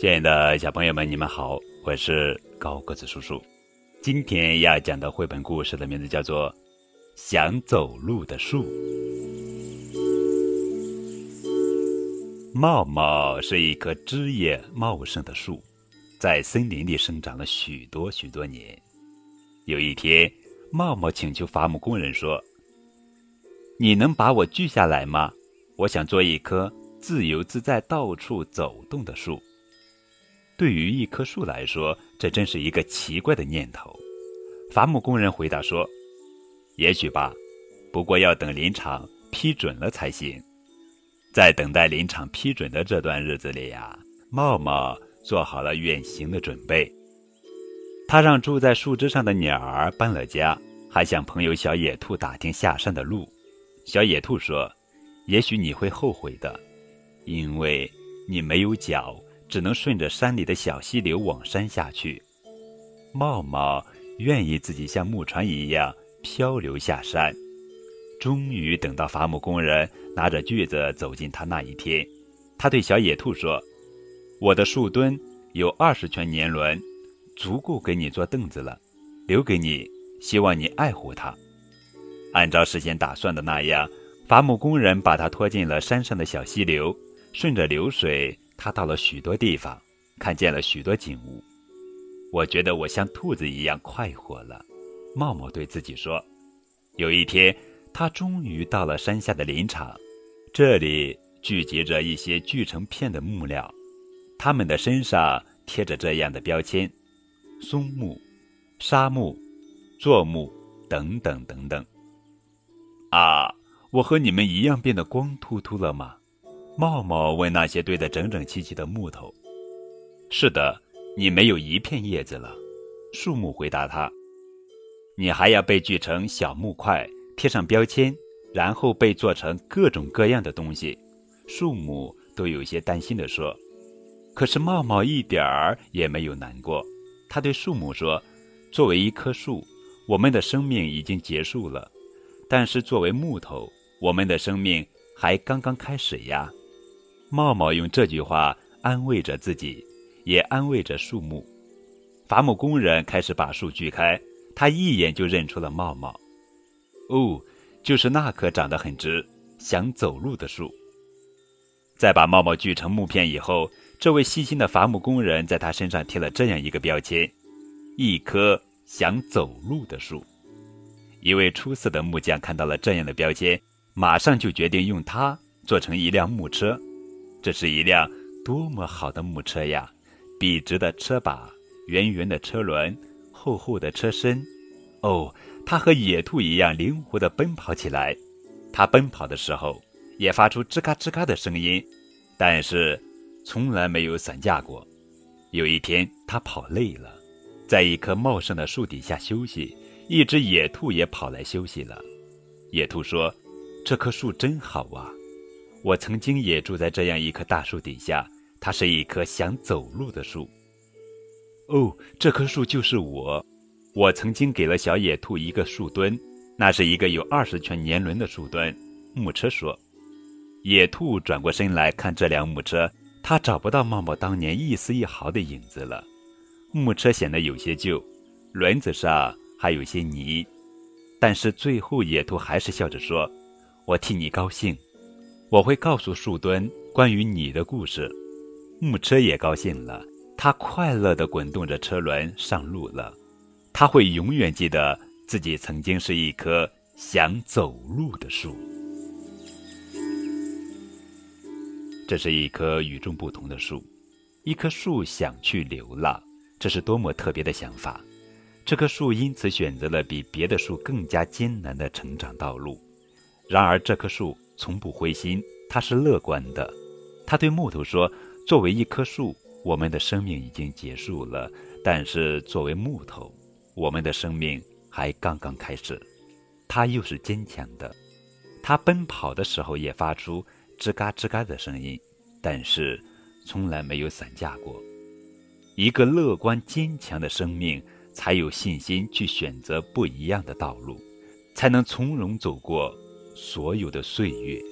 亲爱的小朋友们，你们好，我是高个子叔叔。今天要讲的绘本故事的名字叫做《想走路的树》。茂茂是一棵枝叶茂盛的树，在森林里生长了许多许多年。有一天，茂茂请求伐木工人说：“你能把我锯下来吗？我想做一棵自由自在、到处走动的树。”对于一棵树来说，这真是一个奇怪的念头。伐木工人回答说：“也许吧，不过要等林场批准了才行。”在等待林场批准的这段日子里呀，茂茂做好了远行的准备。他让住在树枝上的鸟儿搬了家，还向朋友小野兔打听下山的路。小野兔说：“也许你会后悔的，因为你没有脚。”只能顺着山里的小溪流往山下去。茂茂愿意自己像木船一样漂流下山。终于等到伐木工人拿着锯子走进他那一天，他对小野兔说：“我的树墩有二十圈年轮，足够给你做凳子了，留给你，希望你爱护它。”按照事先打算的那样，伐木工人把它拖进了山上的小溪流，顺着流水。他到了许多地方，看见了许多景物。我觉得我像兔子一样快活了。茂茂对自己说：“有一天，他终于到了山下的林场，这里聚集着一些锯成片的木料，它们的身上贴着这样的标签：松木、沙木、柞木等等等等。啊，我和你们一样变得光秃秃了吗？”茂茂问那些堆得整整齐齐的木头：“是的，你没有一片叶子了。”树木回答他：“你还要被锯成小木块，贴上标签，然后被做成各种各样的东西。”树木都有些担心地说：“可是茂茂一点儿也没有难过。他对树木说：‘作为一棵树，我们的生命已经结束了；但是作为木头，我们的生命还刚刚开始呀。’”茂茂用这句话安慰着自己，也安慰着树木。伐木工人开始把树锯开，他一眼就认出了茂茂。哦，就是那棵长得很直、想走路的树。在把茂茂锯成木片以后，这位细心的伐木工人在他身上贴了这样一个标签：一棵想走路的树。一位出色的木匠看到了这样的标签，马上就决定用它做成一辆木车。这是一辆多么好的木车呀！笔直的车把，圆圆的车轮，厚厚的车身。哦，它和野兔一样灵活地奔跑起来。它奔跑的时候也发出吱嘎吱嘎的声音，但是从来没有散架过。有一天，它跑累了，在一棵茂盛的树底下休息。一只野兔也跑来休息了。野兔说：“这棵树真好啊！”我曾经也住在这样一棵大树底下，它是一棵想走路的树。哦，这棵树就是我。我曾经给了小野兔一个树墩，那是一个有二十圈年轮的树墩。木车说：“野兔转过身来看这辆木车，它找不到茂茂当年一丝一毫的影子了。木车显得有些旧，轮子上还有些泥，但是最后野兔还是笑着说：‘我替你高兴。’”我会告诉树墩关于你的故事，木车也高兴了，它快乐地滚动着车轮上路了。它会永远记得自己曾经是一棵想走路的树。这是一棵与众不同的树，一棵树想去流浪，这是多么特别的想法！这棵树因此选择了比别的树更加艰难的成长道路。然而，这棵树。从不灰心，它是乐观的。他对木头说：“作为一棵树，我们的生命已经结束了；但是作为木头，我们的生命还刚刚开始。”他又是坚强的。他奔跑的时候也发出吱嘎吱嘎的声音，但是从来没有散架过。一个乐观坚强的生命，才有信心去选择不一样的道路，才能从容走过。所有的岁月。